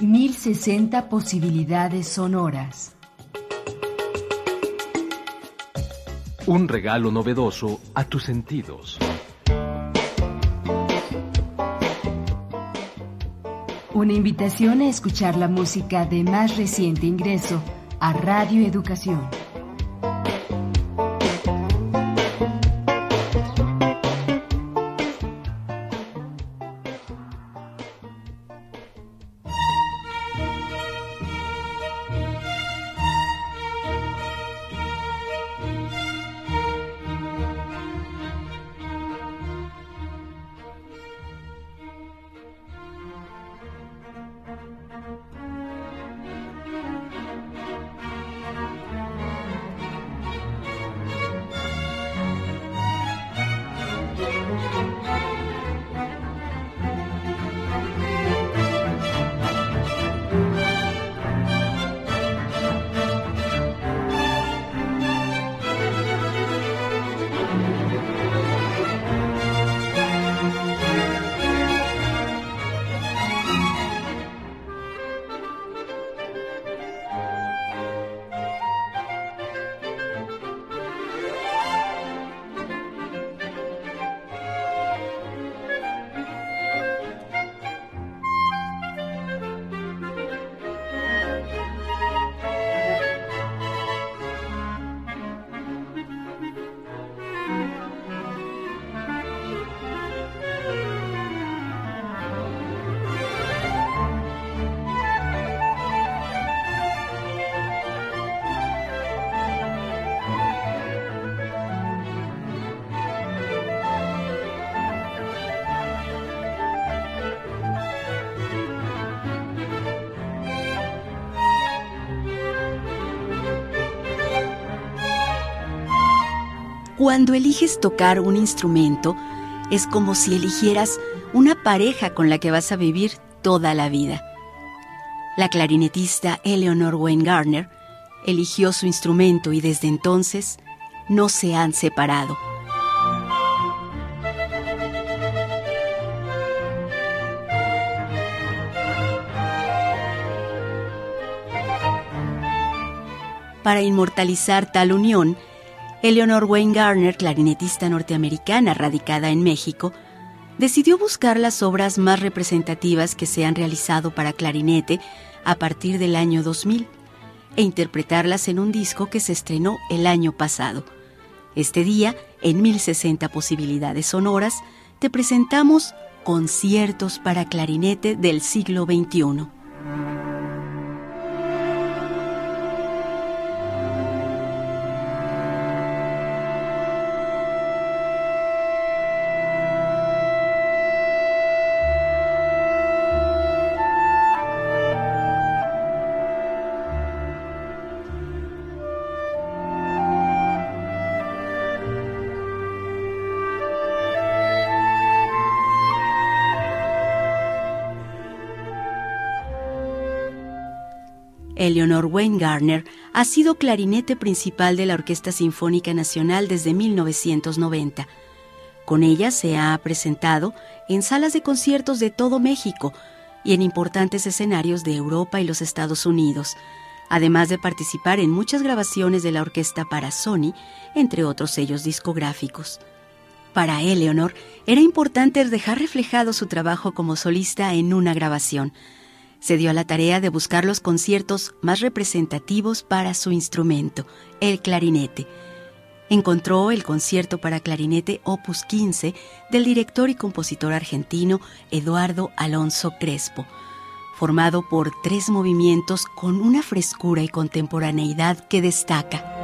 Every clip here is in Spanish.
1060 posibilidades sonoras. Un regalo novedoso a tus sentidos. Una invitación a escuchar la música de más reciente ingreso a Radio Educación. Cuando eliges tocar un instrumento, es como si eligieras una pareja con la que vas a vivir toda la vida. La clarinetista Eleanor Wayne Garner eligió su instrumento y desde entonces no se han separado. Para inmortalizar tal unión, Eleanor Wayne Garner, clarinetista norteamericana radicada en México, decidió buscar las obras más representativas que se han realizado para clarinete a partir del año 2000 e interpretarlas en un disco que se estrenó el año pasado. Este día, en 1060 posibilidades sonoras, te presentamos conciertos para clarinete del siglo XXI. Eleanor Wayne Garner ha sido clarinete principal de la Orquesta Sinfónica Nacional desde 1990. Con ella se ha presentado en salas de conciertos de todo México y en importantes escenarios de Europa y los Estados Unidos, además de participar en muchas grabaciones de la orquesta para Sony, entre otros sellos discográficos. Para Eleanor era importante dejar reflejado su trabajo como solista en una grabación, se dio a la tarea de buscar los conciertos más representativos para su instrumento, el clarinete. Encontró el concierto para clarinete Opus 15 del director y compositor argentino Eduardo Alonso Crespo, formado por tres movimientos con una frescura y contemporaneidad que destaca.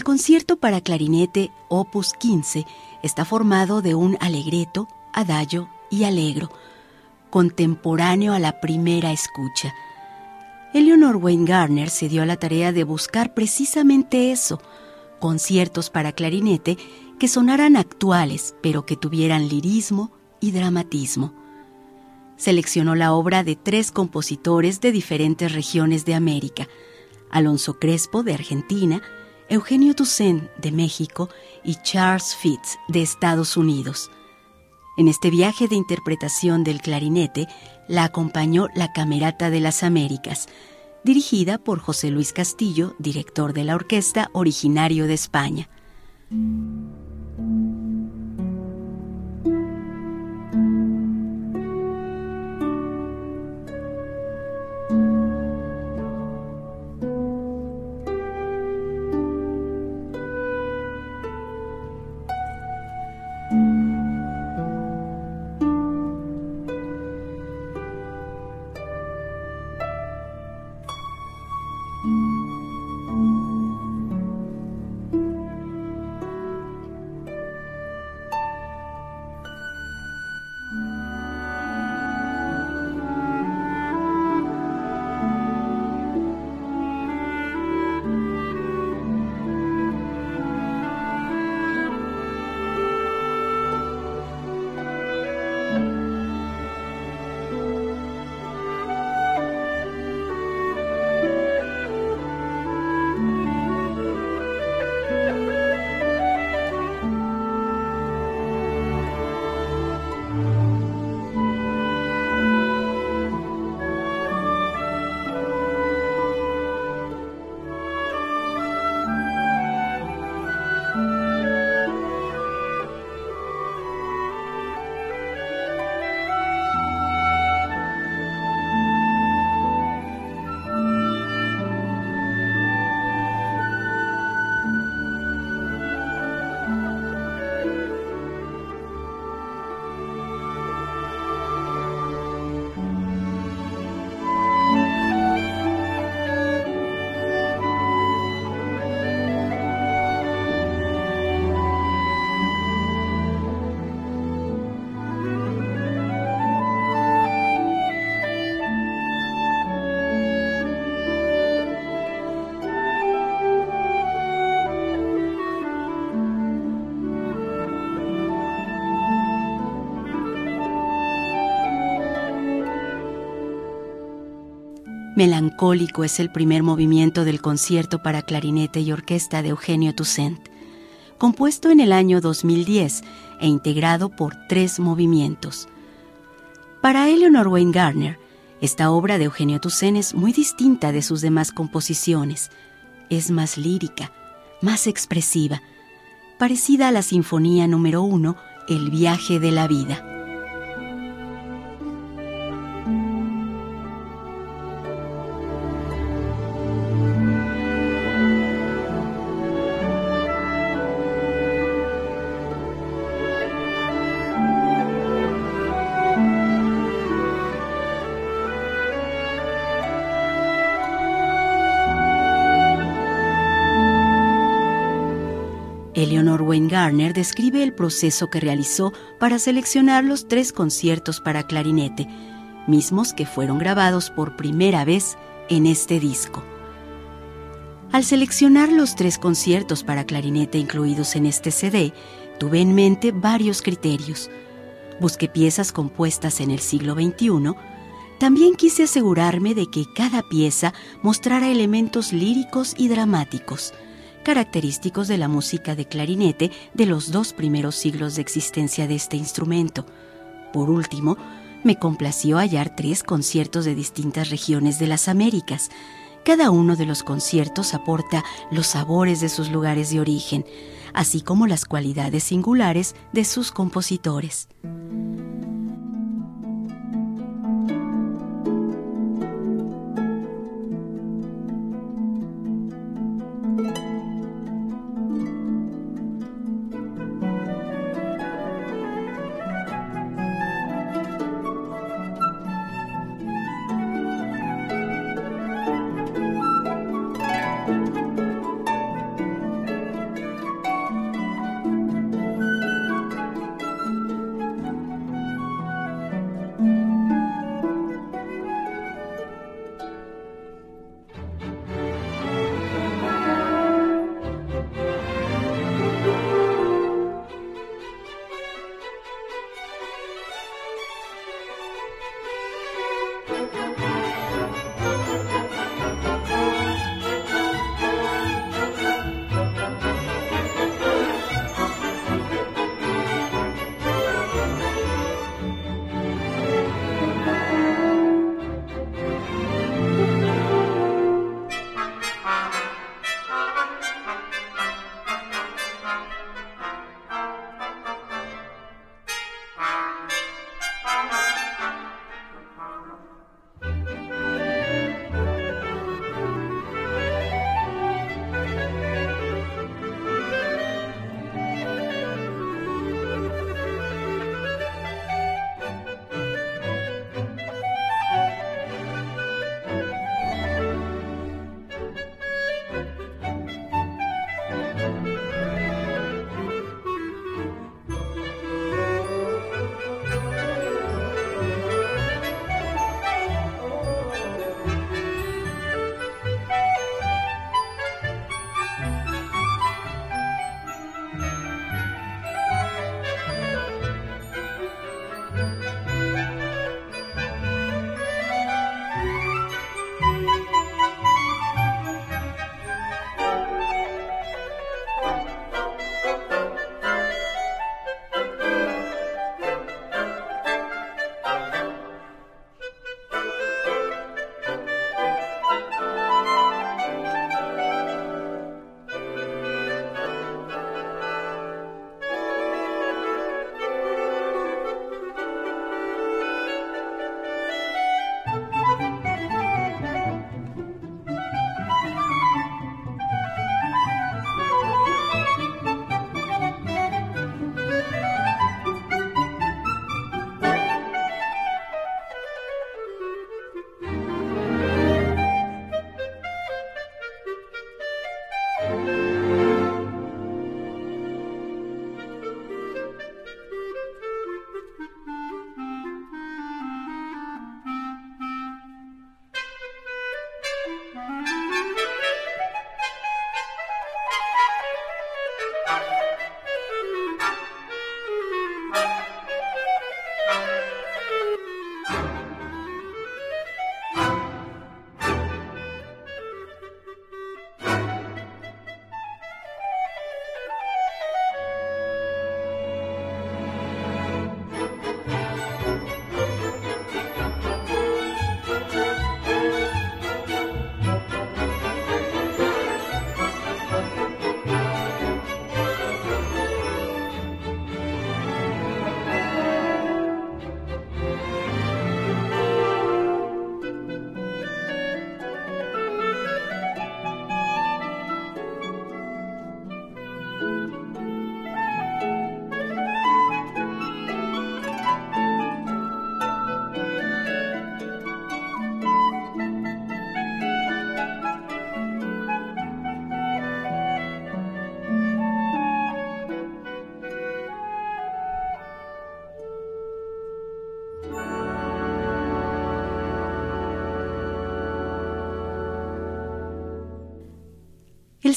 El concierto para clarinete Opus 15 está formado de un alegreto, adagio y alegro, contemporáneo a la primera escucha. Eleanor Wayne Garner se dio a la tarea de buscar precisamente eso, conciertos para clarinete que sonaran actuales, pero que tuvieran lirismo y dramatismo. Seleccionó la obra de tres compositores de diferentes regiones de América, Alonso Crespo de Argentina, Eugenio Toussaint de México y Charles Fitz de Estados Unidos. En este viaje de interpretación del clarinete la acompañó la Camerata de las Américas, dirigida por José Luis Castillo, director de la orquesta originario de España. Melancólico es el primer movimiento del concierto para clarinete y orquesta de Eugenio Toussaint, compuesto en el año 2010 e integrado por tres movimientos. Para Eleanor Wayne Gardner, esta obra de Eugenio Toussaint es muy distinta de sus demás composiciones. Es más lírica, más expresiva, parecida a la Sinfonía número 1, El viaje de la vida. Garner describe el proceso que realizó para seleccionar los tres conciertos para clarinete, mismos que fueron grabados por primera vez en este disco. Al seleccionar los tres conciertos para clarinete incluidos en este CD, tuve en mente varios criterios. Busqué piezas compuestas en el siglo XXI. También quise asegurarme de que cada pieza mostrara elementos líricos y dramáticos característicos de la música de clarinete de los dos primeros siglos de existencia de este instrumento. Por último, me complació hallar tres conciertos de distintas regiones de las Américas. Cada uno de los conciertos aporta los sabores de sus lugares de origen, así como las cualidades singulares de sus compositores.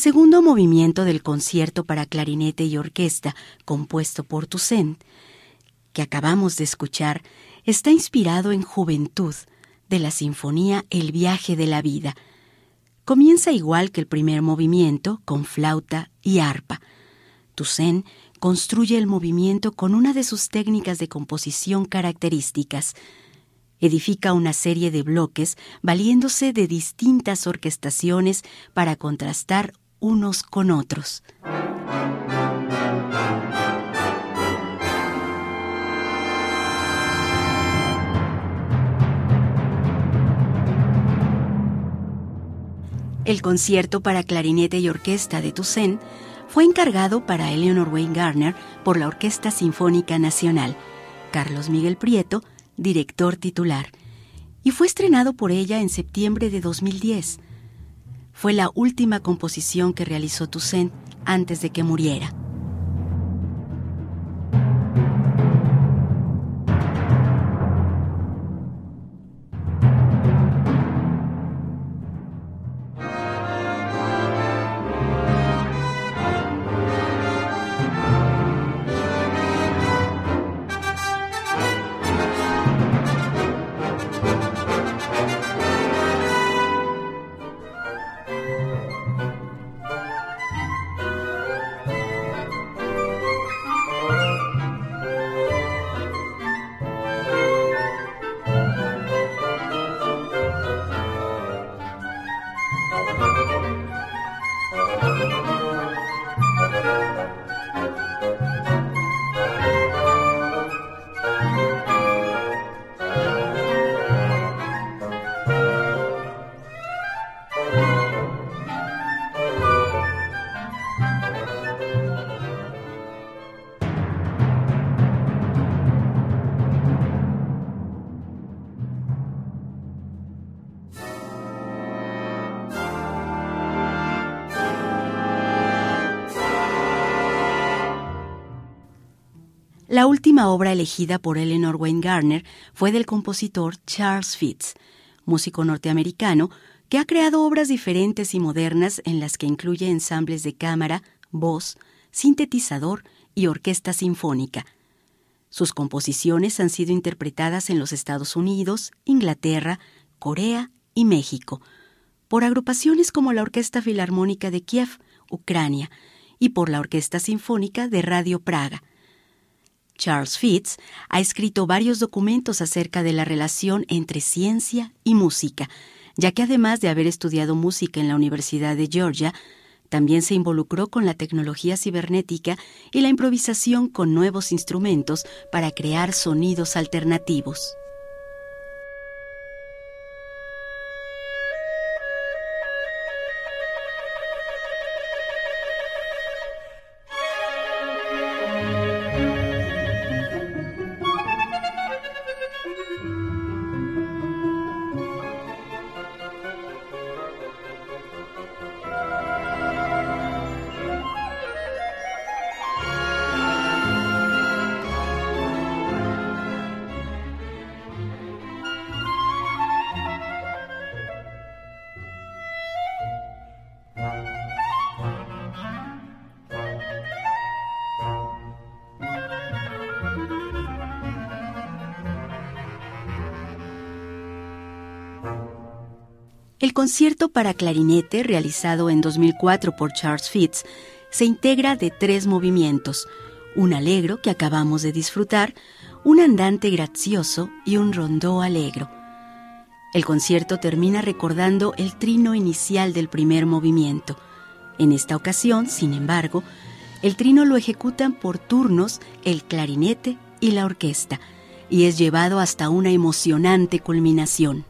Segundo movimiento del concierto para clarinete y orquesta, compuesto por Toussaint, que acabamos de escuchar, está inspirado en Juventud, de la sinfonía El viaje de la vida. Comienza igual que el primer movimiento, con flauta y arpa. Toussaint construye el movimiento con una de sus técnicas de composición características. Edifica una serie de bloques valiéndose de distintas orquestaciones para contrastar unos con otros. El concierto para clarinete y orquesta de Toussaint fue encargado para Eleanor Wayne Garner por la Orquesta Sinfónica Nacional. Carlos Miguel Prieto director titular, y fue estrenado por ella en septiembre de 2010. Fue la última composición que realizó Toussaint antes de que muriera. La última obra elegida por Eleanor Wayne Garner fue del compositor Charles Fitz, músico norteamericano que ha creado obras diferentes y modernas en las que incluye ensambles de cámara, voz, sintetizador y orquesta sinfónica. Sus composiciones han sido interpretadas en los Estados Unidos, Inglaterra, Corea y México, por agrupaciones como la Orquesta Filarmónica de Kiev, Ucrania, y por la Orquesta Sinfónica de Radio Praga. Charles Fitz ha escrito varios documentos acerca de la relación entre ciencia y música, ya que además de haber estudiado música en la Universidad de Georgia, también se involucró con la tecnología cibernética y la improvisación con nuevos instrumentos para crear sonidos alternativos. El concierto para clarinete, realizado en 2004 por Charles Fitz, se integra de tres movimientos, un alegro que acabamos de disfrutar, un andante gracioso y un rondó alegro. El concierto termina recordando el trino inicial del primer movimiento. En esta ocasión, sin embargo, el trino lo ejecutan por turnos el clarinete y la orquesta, y es llevado hasta una emocionante culminación.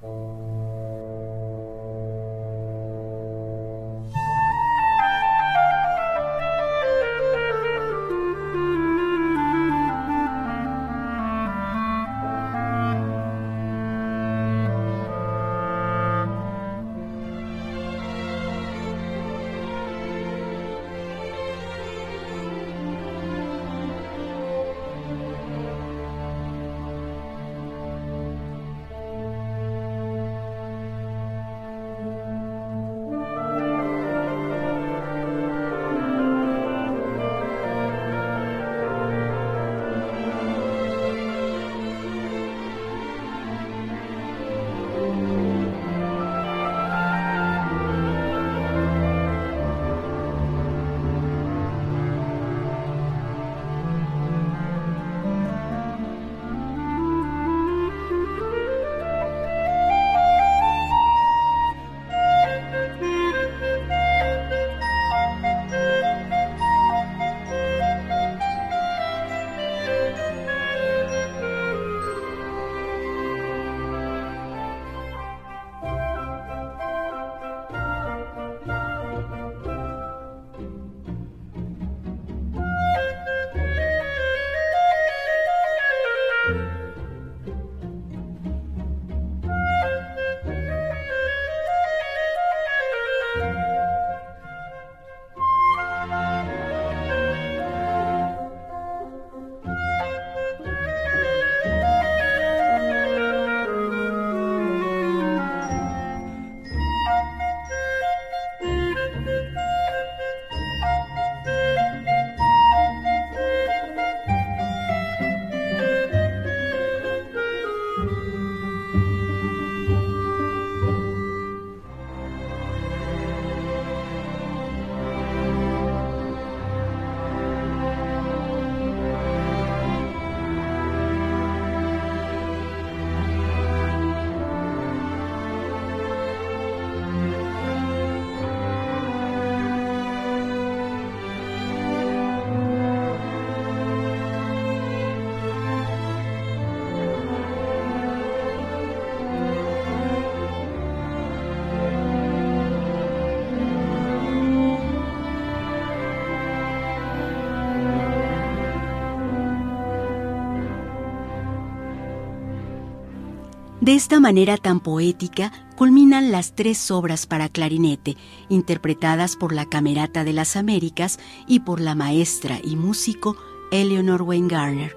De esta manera tan poética culminan las tres obras para clarinete, interpretadas por la Camerata de las Américas y por la maestra y músico Eleanor Wayne Garner,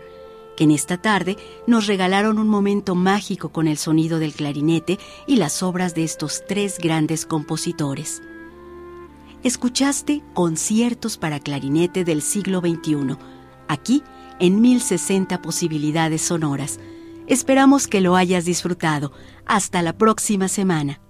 que en esta tarde nos regalaron un momento mágico con el sonido del clarinete y las obras de estos tres grandes compositores. Escuchaste conciertos para clarinete del siglo XXI, aquí en 1060 posibilidades sonoras Esperamos que lo hayas disfrutado. Hasta la próxima semana.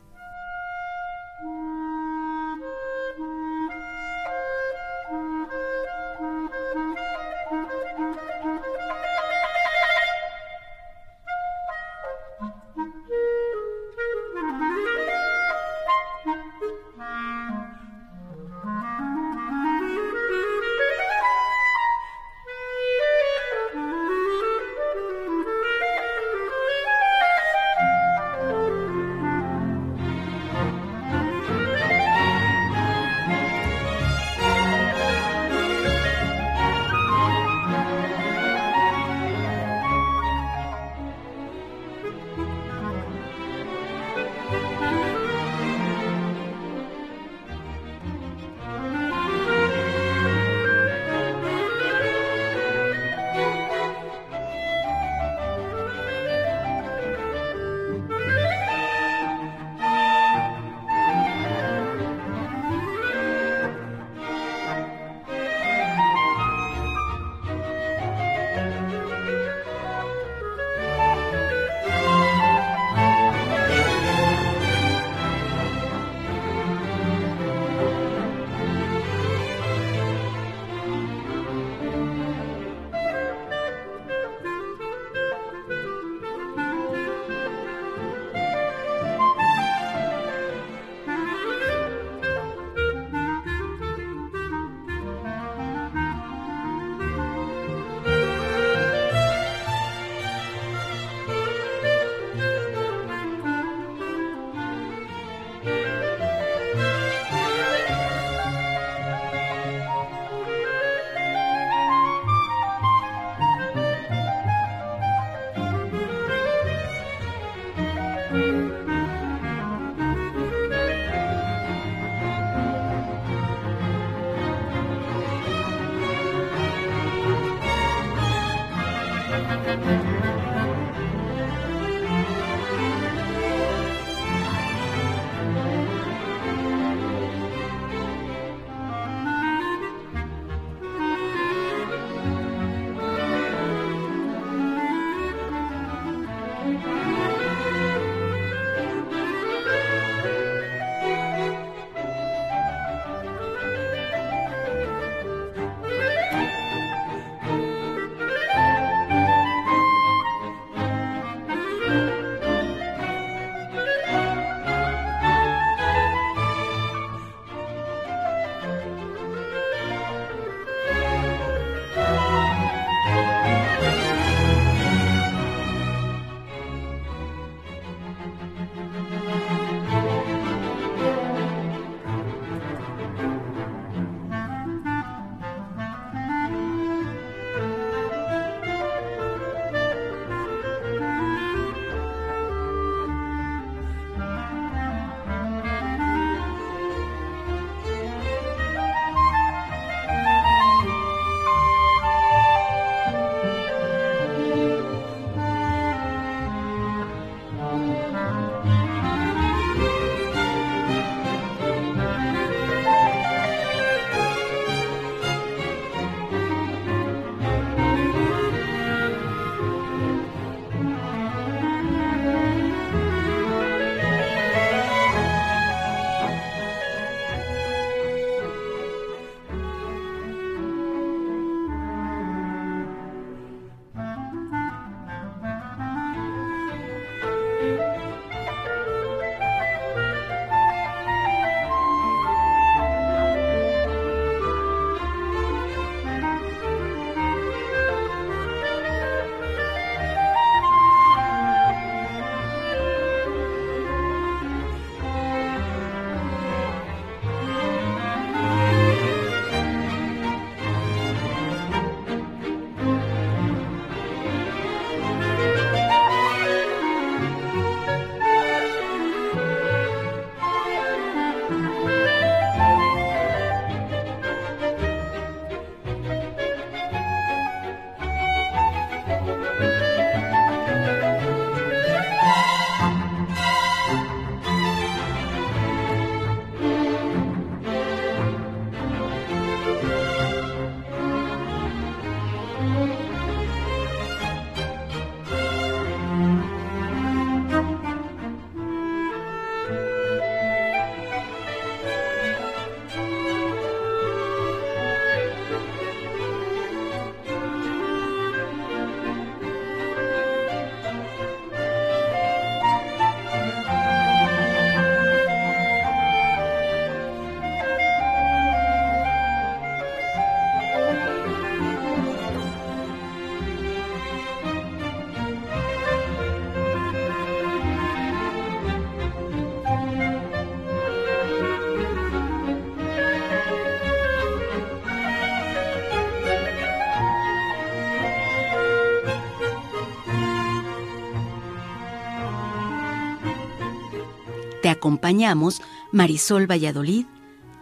Acompañamos Marisol Valladolid,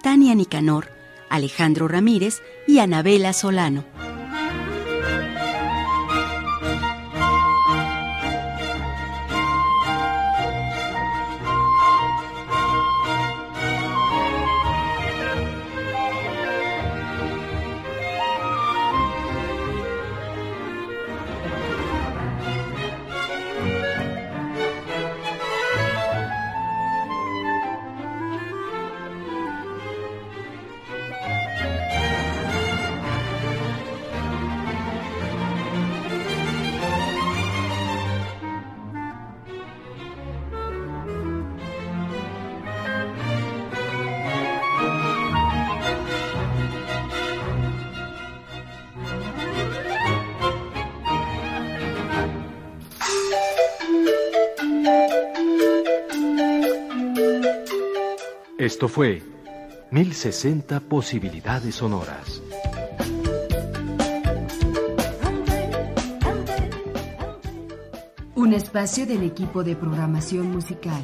Tania Nicanor, Alejandro Ramírez y Anabela Solano. Esto fue 1060 posibilidades sonoras. Un espacio del equipo de programación musical.